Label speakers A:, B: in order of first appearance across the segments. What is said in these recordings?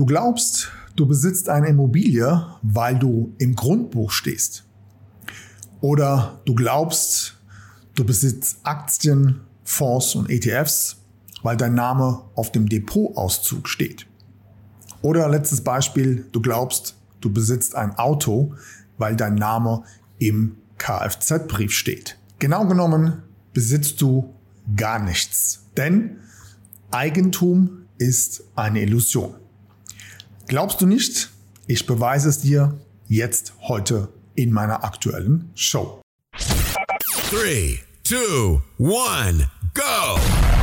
A: Du glaubst, du besitzt eine Immobilie, weil du im Grundbuch stehst. Oder du glaubst, du besitzt Aktien, Fonds und ETFs, weil dein Name auf dem Depotauszug steht. Oder letztes Beispiel, du glaubst, du besitzt ein Auto, weil dein Name im Kfz-Brief steht. Genau genommen besitzt du gar nichts, denn Eigentum ist eine Illusion. Glaubst du nicht? Ich beweise es dir jetzt heute in meiner aktuellen Show.
B: 3, 2, 1, go!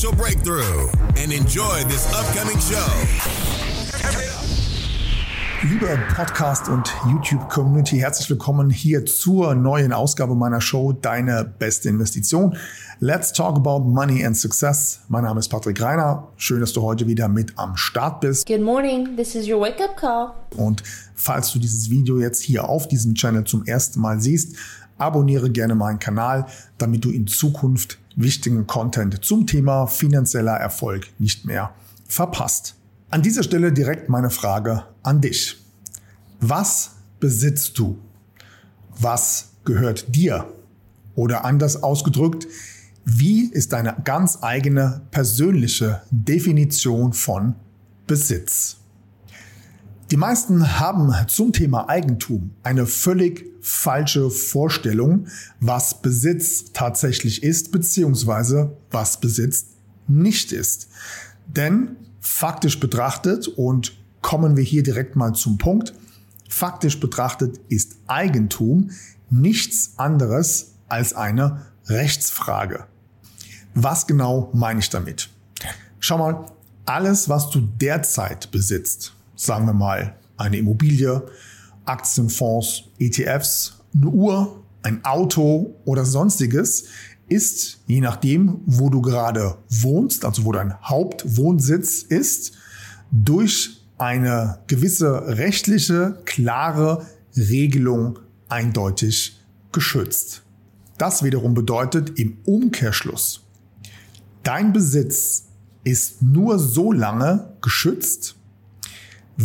B: financial breakthrough and enjoy this upcoming show.
A: Liebe Podcast und YouTube-Community, herzlich willkommen hier zur neuen Ausgabe meiner Show Deine beste Investition. Let's talk about money and success. Mein Name ist Patrick Reiner. Schön, dass du heute wieder mit am Start bist.
C: Good morning, this is your wake-up call.
A: Und falls du dieses Video jetzt hier auf diesem Channel zum ersten Mal siehst, abonniere gerne meinen Kanal, damit du in Zukunft wichtigen Content zum Thema finanzieller Erfolg nicht mehr verpasst. An dieser Stelle direkt meine Frage an dich. Was besitzt du? Was gehört dir? Oder anders ausgedrückt, wie ist deine ganz eigene persönliche Definition von Besitz? Die meisten haben zum Thema Eigentum eine völlig falsche Vorstellung, was Besitz tatsächlich ist, beziehungsweise was Besitz nicht ist. Denn faktisch betrachtet, und kommen wir hier direkt mal zum Punkt, faktisch betrachtet ist Eigentum nichts anderes als eine Rechtsfrage. Was genau meine ich damit? Schau mal, alles, was du derzeit besitzt, sagen wir mal, eine Immobilie, Aktienfonds, ETFs, eine Uhr, ein Auto oder sonstiges, ist, je nachdem, wo du gerade wohnst, also wo dein Hauptwohnsitz ist, durch eine gewisse rechtliche, klare Regelung eindeutig geschützt. Das wiederum bedeutet im Umkehrschluss, dein Besitz ist nur so lange geschützt,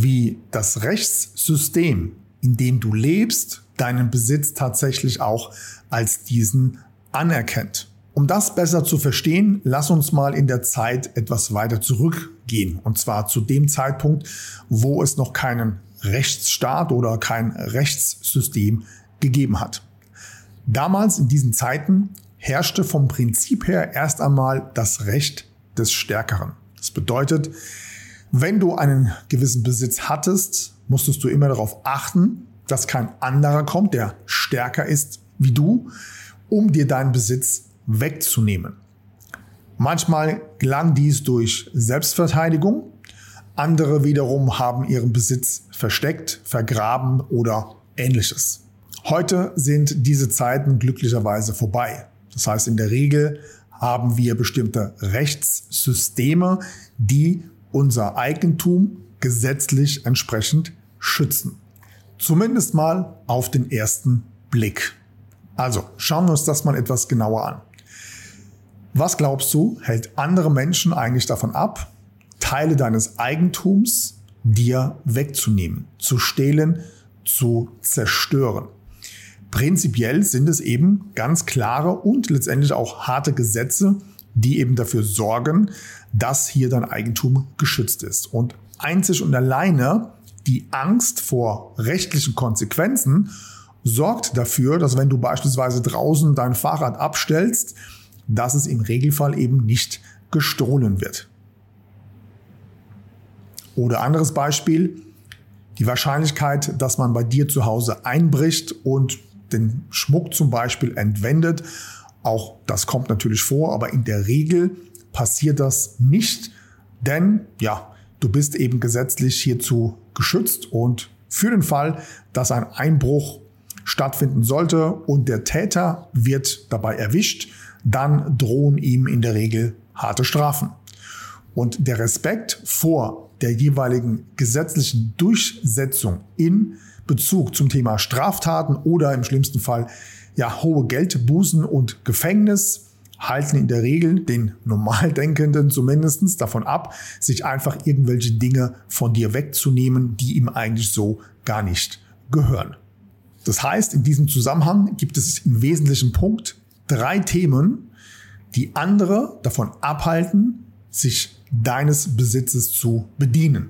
A: wie das Rechtssystem, in dem du lebst, deinen Besitz tatsächlich auch als diesen anerkennt. Um das besser zu verstehen, lass uns mal in der Zeit etwas weiter zurückgehen. Und zwar zu dem Zeitpunkt, wo es noch keinen Rechtsstaat oder kein Rechtssystem gegeben hat. Damals in diesen Zeiten herrschte vom Prinzip her erst einmal das Recht des Stärkeren. Das bedeutet, wenn du einen gewissen Besitz hattest, musstest du immer darauf achten, dass kein anderer kommt, der stärker ist wie du, um dir deinen Besitz wegzunehmen. Manchmal gelang dies durch Selbstverteidigung, andere wiederum haben ihren Besitz versteckt, vergraben oder ähnliches. Heute sind diese Zeiten glücklicherweise vorbei. Das heißt, in der Regel haben wir bestimmte Rechtssysteme, die unser Eigentum gesetzlich entsprechend schützen. Zumindest mal auf den ersten Blick. Also schauen wir uns das mal etwas genauer an. Was glaubst du, hält andere Menschen eigentlich davon ab, Teile deines Eigentums dir wegzunehmen, zu stehlen, zu zerstören? Prinzipiell sind es eben ganz klare und letztendlich auch harte Gesetze, die eben dafür sorgen, dass hier dein Eigentum geschützt ist. Und einzig und alleine die Angst vor rechtlichen Konsequenzen sorgt dafür, dass wenn du beispielsweise draußen dein Fahrrad abstellst, dass es im Regelfall eben nicht gestohlen wird. Oder anderes Beispiel, die Wahrscheinlichkeit, dass man bei dir zu Hause einbricht und den Schmuck zum Beispiel entwendet, auch das kommt natürlich vor, aber in der Regel passiert das nicht, denn ja, du bist eben gesetzlich hierzu geschützt und für den Fall, dass ein Einbruch stattfinden sollte und der Täter wird dabei erwischt, dann drohen ihm in der Regel harte Strafen. Und der Respekt vor der jeweiligen gesetzlichen Durchsetzung in Bezug zum Thema Straftaten oder im schlimmsten Fall ja hohe Geldbußen und Gefängnis halten in der Regel den Normaldenkenden zumindest davon ab, sich einfach irgendwelche Dinge von dir wegzunehmen, die ihm eigentlich so gar nicht gehören. Das heißt, in diesem Zusammenhang gibt es im wesentlichen Punkt drei Themen, die andere davon abhalten, sich deines Besitzes zu bedienen.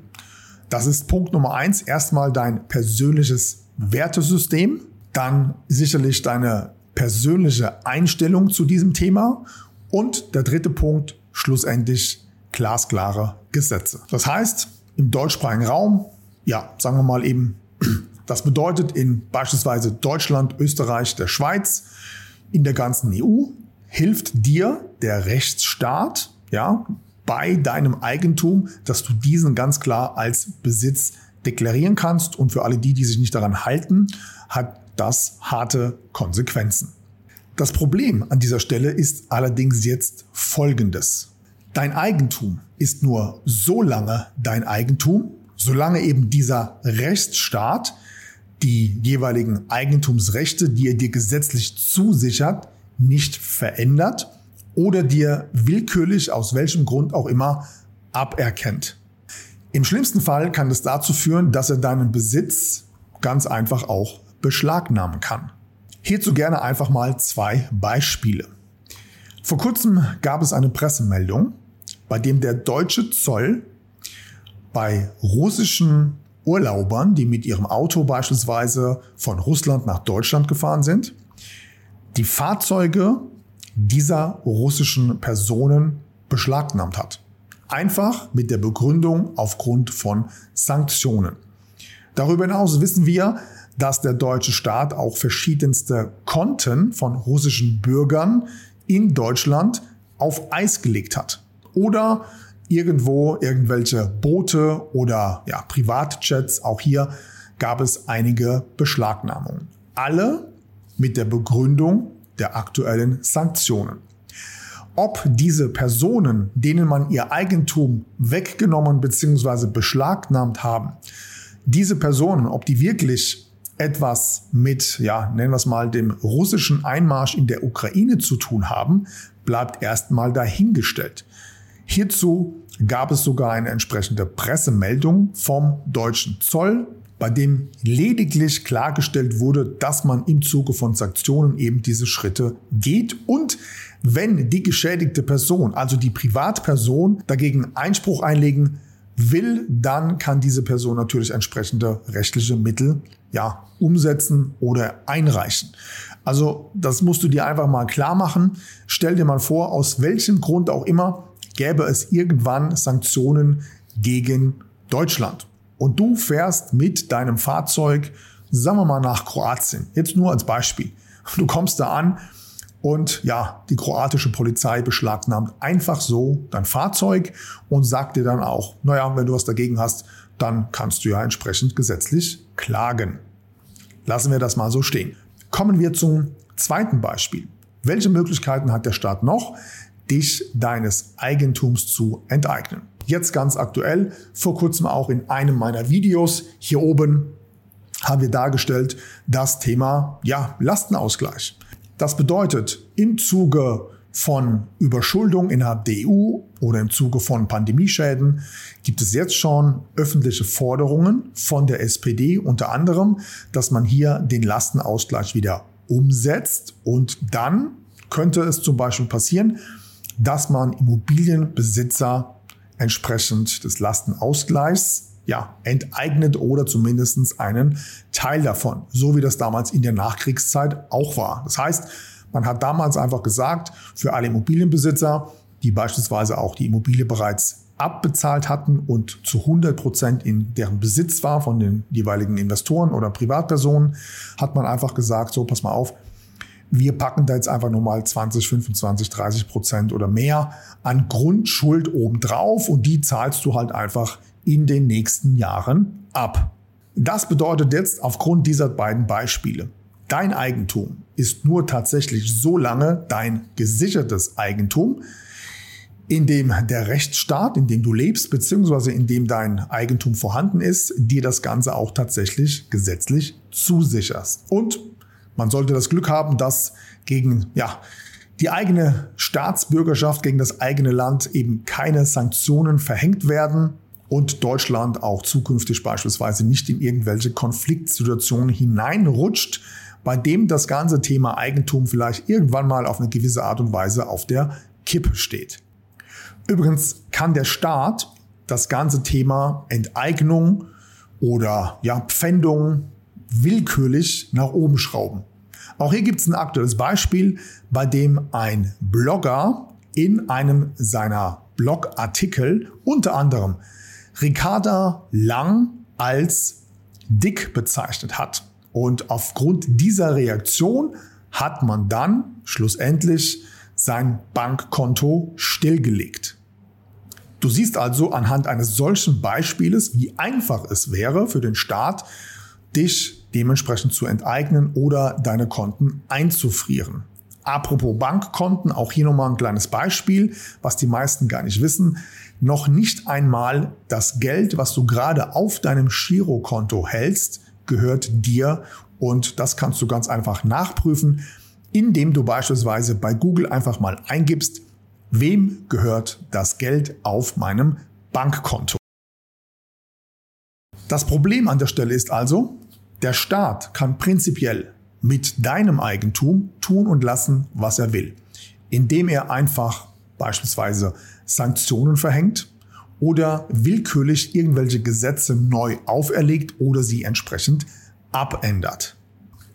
A: Das ist Punkt Nummer eins. Erstmal dein persönliches Wertesystem, dann sicherlich deine persönliche Einstellung zu diesem Thema und der dritte Punkt, schlussendlich glasklare Gesetze. Das heißt, im deutschsprachigen Raum, ja, sagen wir mal eben, das bedeutet in beispielsweise Deutschland, Österreich, der Schweiz, in der ganzen EU hilft dir der Rechtsstaat, ja, bei deinem Eigentum, dass du diesen ganz klar als Besitz deklarieren kannst. Und für alle die, die sich nicht daran halten, hat das harte Konsequenzen. Das Problem an dieser Stelle ist allerdings jetzt folgendes. Dein Eigentum ist nur so lange dein Eigentum, solange eben dieser Rechtsstaat die jeweiligen Eigentumsrechte, die er dir gesetzlich zusichert, nicht verändert oder dir willkürlich aus welchem Grund auch immer aberkennt. Im schlimmsten Fall kann es dazu führen, dass er deinen Besitz ganz einfach auch beschlagnahmen kann. Hierzu gerne einfach mal zwei Beispiele. Vor kurzem gab es eine Pressemeldung, bei dem der deutsche Zoll bei russischen Urlaubern, die mit ihrem Auto beispielsweise von Russland nach Deutschland gefahren sind, die Fahrzeuge dieser russischen Personen beschlagnahmt hat. Einfach mit der Begründung aufgrund von Sanktionen. Darüber hinaus wissen wir, dass der deutsche Staat auch verschiedenste Konten von russischen Bürgern in Deutschland auf Eis gelegt hat. Oder irgendwo irgendwelche Boote oder ja, Privatjets. Auch hier gab es einige Beschlagnahmungen. Alle mit der Begründung der aktuellen Sanktionen. Ob diese Personen, denen man ihr Eigentum weggenommen bzw. beschlagnahmt haben, diese Personen, ob die wirklich etwas mit, ja, nennen wir es mal, dem russischen Einmarsch in der Ukraine zu tun haben, bleibt erstmal dahingestellt. Hierzu gab es sogar eine entsprechende Pressemeldung vom deutschen Zoll, bei dem lediglich klargestellt wurde, dass man im Zuge von Sanktionen eben diese Schritte geht und wenn die geschädigte Person, also die Privatperson, dagegen Einspruch einlegen will, dann kann diese Person natürlich entsprechende rechtliche Mittel ja, umsetzen oder einreichen. Also das musst du dir einfach mal klar machen. Stell dir mal vor, aus welchem Grund auch immer gäbe es irgendwann Sanktionen gegen Deutschland. Und du fährst mit deinem Fahrzeug, sagen wir mal, nach Kroatien. Jetzt nur als Beispiel. Du kommst da an und ja, die kroatische Polizei beschlagnahmt einfach so dein Fahrzeug und sagt dir dann auch, naja, wenn du was dagegen hast, dann kannst du ja entsprechend gesetzlich klagen. Lassen wir das mal so stehen. Kommen wir zum zweiten Beispiel. Welche Möglichkeiten hat der Staat noch, dich deines Eigentums zu enteignen? Jetzt ganz aktuell, vor kurzem auch in einem meiner Videos hier oben haben wir dargestellt das Thema ja, Lastenausgleich. Das bedeutet, im Zuge von Überschuldung innerhalb der EU oder im Zuge von Pandemieschäden gibt es jetzt schon öffentliche Forderungen von der SPD unter anderem, dass man hier den Lastenausgleich wieder umsetzt. Und dann könnte es zum Beispiel passieren, dass man Immobilienbesitzer entsprechend des Lastenausgleichs ja, enteignet oder zumindest einen Teil davon, so wie das damals in der Nachkriegszeit auch war. Das heißt, man hat damals einfach gesagt, für alle Immobilienbesitzer, die beispielsweise auch die Immobilie bereits abbezahlt hatten und zu 100 Prozent in deren Besitz war von den jeweiligen Investoren oder Privatpersonen, hat man einfach gesagt, so pass mal auf, wir packen da jetzt einfach nur mal 20, 25, 30 Prozent oder mehr an Grundschuld obendrauf und die zahlst du halt einfach in den nächsten Jahren ab. Das bedeutet jetzt aufgrund dieser beiden Beispiele, dein Eigentum ist nur tatsächlich so lange dein gesichertes Eigentum, in dem der Rechtsstaat, in dem du lebst, beziehungsweise in dem dein Eigentum vorhanden ist, dir das Ganze auch tatsächlich gesetzlich zusicherst. Und man sollte das Glück haben, dass gegen ja, die eigene Staatsbürgerschaft, gegen das eigene Land eben keine Sanktionen verhängt werden und Deutschland auch zukünftig beispielsweise nicht in irgendwelche Konfliktsituationen hineinrutscht, bei dem das ganze Thema Eigentum vielleicht irgendwann mal auf eine gewisse Art und Weise auf der Kippe steht. Übrigens kann der Staat das ganze Thema Enteignung oder ja, Pfändung willkürlich nach oben schrauben. Auch hier gibt es ein aktuelles Beispiel, bei dem ein Blogger in einem seiner Blogartikel unter anderem Ricarda Lang als dick bezeichnet hat. Und aufgrund dieser Reaktion hat man dann schlussendlich sein Bankkonto stillgelegt. Du siehst also anhand eines solchen Beispieles, wie einfach es wäre für den Staat, dich dementsprechend zu enteignen oder deine Konten einzufrieren. Apropos Bankkonten, auch hier nochmal ein kleines Beispiel, was die meisten gar nicht wissen. Noch nicht einmal das Geld, was du gerade auf deinem Girokonto hältst, gehört dir und das kannst du ganz einfach nachprüfen indem du beispielsweise bei Google einfach mal eingibst, wem gehört das Geld auf meinem Bankkonto. Das Problem an der Stelle ist also, der Staat kann prinzipiell mit deinem Eigentum tun und lassen, was er will, indem er einfach beispielsweise Sanktionen verhängt oder willkürlich irgendwelche Gesetze neu auferlegt oder sie entsprechend abändert.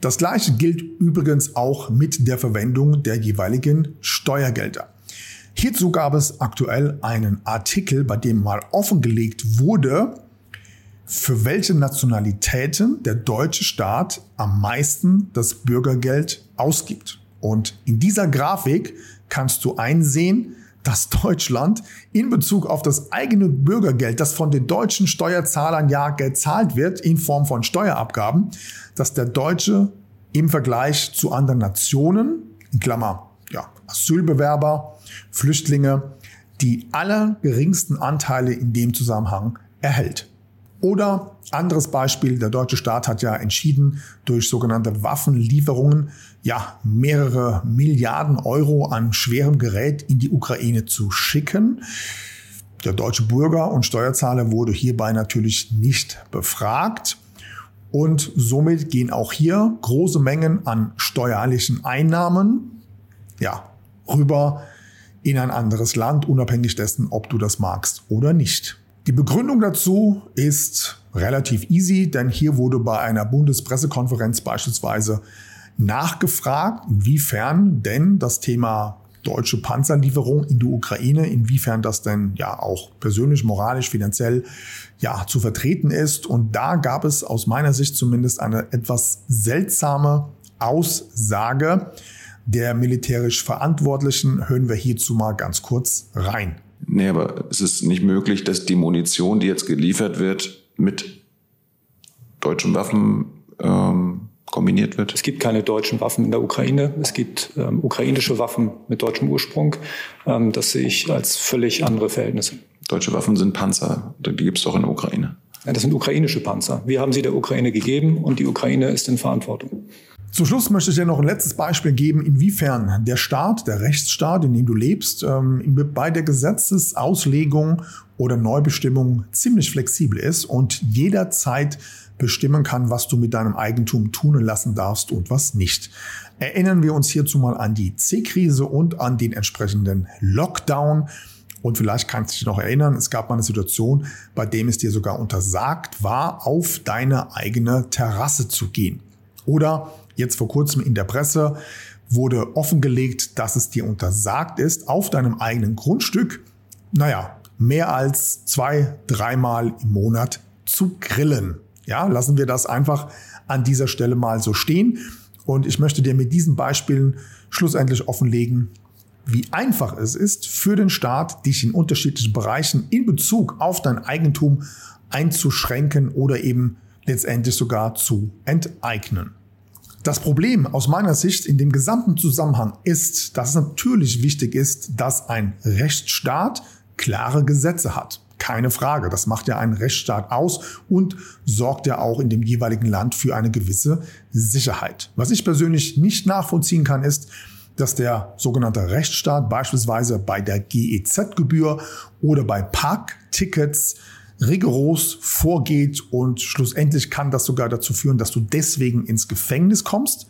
A: Das gleiche gilt übrigens auch mit der Verwendung der jeweiligen Steuergelder. Hierzu gab es aktuell einen Artikel, bei dem mal offengelegt wurde, für welche Nationalitäten der deutsche Staat am meisten das Bürgergeld ausgibt. Und in dieser Grafik kannst du einsehen, dass Deutschland in Bezug auf das eigene Bürgergeld, das von den deutschen Steuerzahlern ja gezahlt wird in Form von Steuerabgaben, dass der Deutsche im Vergleich zu anderen Nationen, in Klammer, ja, Asylbewerber, Flüchtlinge, die allergeringsten Anteile in dem Zusammenhang erhält. Oder anderes Beispiel, der deutsche Staat hat ja entschieden, durch sogenannte Waffenlieferungen ja mehrere Milliarden Euro an schwerem Gerät in die Ukraine zu schicken. Der deutsche Bürger und Steuerzahler wurde hierbei natürlich nicht befragt. Und somit gehen auch hier große Mengen an steuerlichen Einnahmen ja, rüber in ein anderes Land, unabhängig dessen, ob du das magst oder nicht. Die Begründung dazu ist relativ easy, denn hier wurde bei einer Bundespressekonferenz beispielsweise nachgefragt, inwiefern denn das Thema deutsche Panzerlieferung in die Ukraine, inwiefern das denn ja auch persönlich, moralisch, finanziell ja zu vertreten ist. Und da gab es aus meiner Sicht zumindest eine etwas seltsame Aussage der militärisch Verantwortlichen. Hören wir hierzu mal ganz kurz rein.
D: Nee, aber es ist nicht möglich, dass die Munition, die jetzt geliefert wird, mit deutschen Waffen ähm, kombiniert wird?
E: Es gibt keine deutschen Waffen in der Ukraine. Es gibt ähm, ukrainische Waffen mit deutschem Ursprung. Ähm, das sehe ich als völlig andere Verhältnisse.
D: Deutsche Waffen sind Panzer. Die gibt es doch in der Ukraine.
E: Ja, das sind ukrainische Panzer. Wir haben sie der Ukraine gegeben und die Ukraine ist in Verantwortung.
A: Zum Schluss möchte ich dir noch ein letztes Beispiel geben, inwiefern der Staat, der Rechtsstaat, in dem du lebst, ähm, bei der Gesetzesauslegung oder Neubestimmung ziemlich flexibel ist und jederzeit bestimmen kann, was du mit deinem Eigentum tun lassen darfst und was nicht. Erinnern wir uns hierzu mal an die C-Krise und an den entsprechenden Lockdown. Und vielleicht kannst du dich noch erinnern, es gab mal eine Situation, bei dem es dir sogar untersagt war, auf deine eigene Terrasse zu gehen. Oder jetzt vor kurzem in der Presse wurde offengelegt, dass es dir untersagt ist, auf deinem eigenen Grundstück, naja, mehr als zwei, dreimal im Monat zu grillen. Ja, lassen wir das einfach an dieser Stelle mal so stehen. Und ich möchte dir mit diesen Beispielen schlussendlich offenlegen, wie einfach es ist für den Staat, dich in unterschiedlichen Bereichen in Bezug auf dein Eigentum einzuschränken oder eben letztendlich sogar zu enteignen. Das Problem aus meiner Sicht in dem gesamten Zusammenhang ist, dass es natürlich wichtig ist, dass ein Rechtsstaat klare Gesetze hat. Keine Frage, das macht ja einen Rechtsstaat aus und sorgt ja auch in dem jeweiligen Land für eine gewisse Sicherheit. Was ich persönlich nicht nachvollziehen kann, ist, dass der sogenannte Rechtsstaat beispielsweise bei der GEZ-Gebühr oder bei Parktickets rigoros vorgeht und schlussendlich kann das sogar dazu führen, dass du deswegen ins Gefängnis kommst.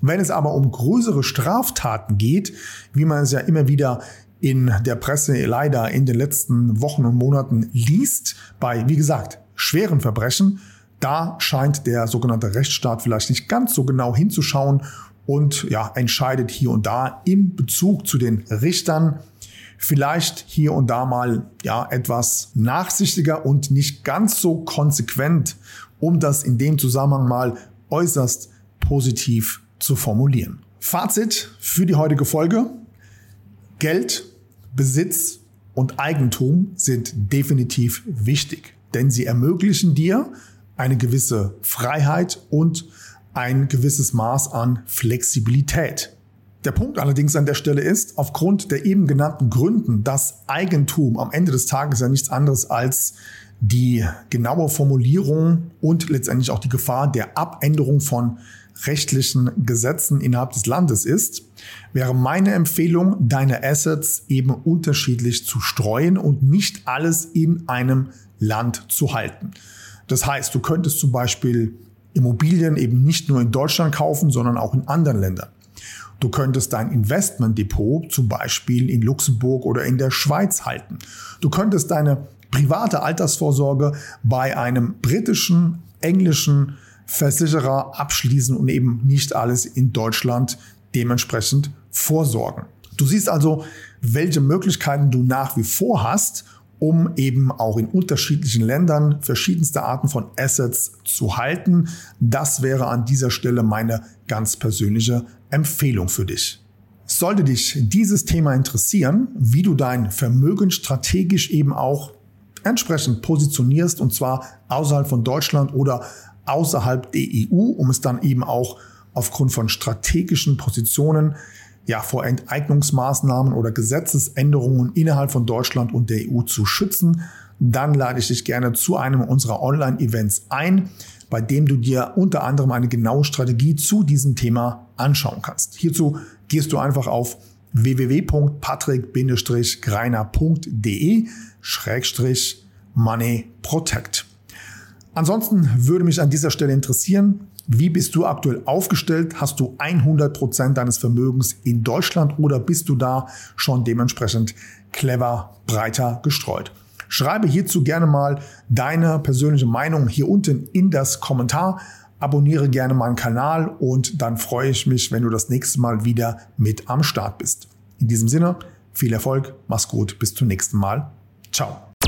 A: Wenn es aber um größere Straftaten geht, wie man es ja immer wieder in der Presse leider in den letzten Wochen und Monaten liest, bei, wie gesagt, schweren Verbrechen, da scheint der sogenannte Rechtsstaat vielleicht nicht ganz so genau hinzuschauen und ja, entscheidet hier und da im Bezug zu den Richtern vielleicht hier und da mal ja etwas nachsichtiger und nicht ganz so konsequent, um das in dem Zusammenhang mal äußerst positiv zu formulieren. Fazit für die heutige Folge. Geld, Besitz und Eigentum sind definitiv wichtig, denn sie ermöglichen dir eine gewisse Freiheit und ein gewisses Maß an Flexibilität. Der Punkt allerdings an der Stelle ist, aufgrund der eben genannten Gründen, dass Eigentum am Ende des Tages ja nichts anderes als die genaue Formulierung und letztendlich auch die Gefahr der Abänderung von rechtlichen Gesetzen innerhalb des Landes ist, wäre meine Empfehlung, deine Assets eben unterschiedlich zu streuen und nicht alles in einem Land zu halten. Das heißt, du könntest zum Beispiel Immobilien eben nicht nur in Deutschland kaufen, sondern auch in anderen Ländern. Du könntest dein Investmentdepot zum Beispiel in Luxemburg oder in der Schweiz halten. Du könntest deine private Altersvorsorge bei einem britischen, englischen Versicherer abschließen und eben nicht alles in Deutschland dementsprechend vorsorgen. Du siehst also, welche Möglichkeiten du nach wie vor hast, um eben auch in unterschiedlichen Ländern verschiedenste Arten von Assets zu halten. Das wäre an dieser Stelle meine ganz persönliche Empfehlung für dich. Sollte dich dieses Thema interessieren, wie du dein Vermögen strategisch eben auch entsprechend positionierst, und zwar außerhalb von Deutschland oder außerhalb der EU, um es dann eben auch aufgrund von strategischen Positionen ja, vor Enteignungsmaßnahmen oder Gesetzesänderungen innerhalb von Deutschland und der EU zu schützen, dann lade ich dich gerne zu einem unserer Online-Events ein bei dem du dir unter anderem eine genaue Strategie zu diesem Thema anschauen kannst. Hierzu gehst du einfach auf www.patrick-greiner.de Schrägstrich Money Protect. Ansonsten würde mich an dieser Stelle interessieren, wie bist du aktuell aufgestellt? Hast du 100% deines Vermögens in Deutschland oder bist du da schon dementsprechend clever breiter gestreut? Schreibe hierzu gerne mal deine persönliche Meinung hier unten in das Kommentar. Abonniere gerne meinen Kanal und dann freue ich mich, wenn du das nächste Mal wieder mit am Start bist. In diesem Sinne, viel Erfolg, mach's gut, bis zum nächsten Mal. Ciao.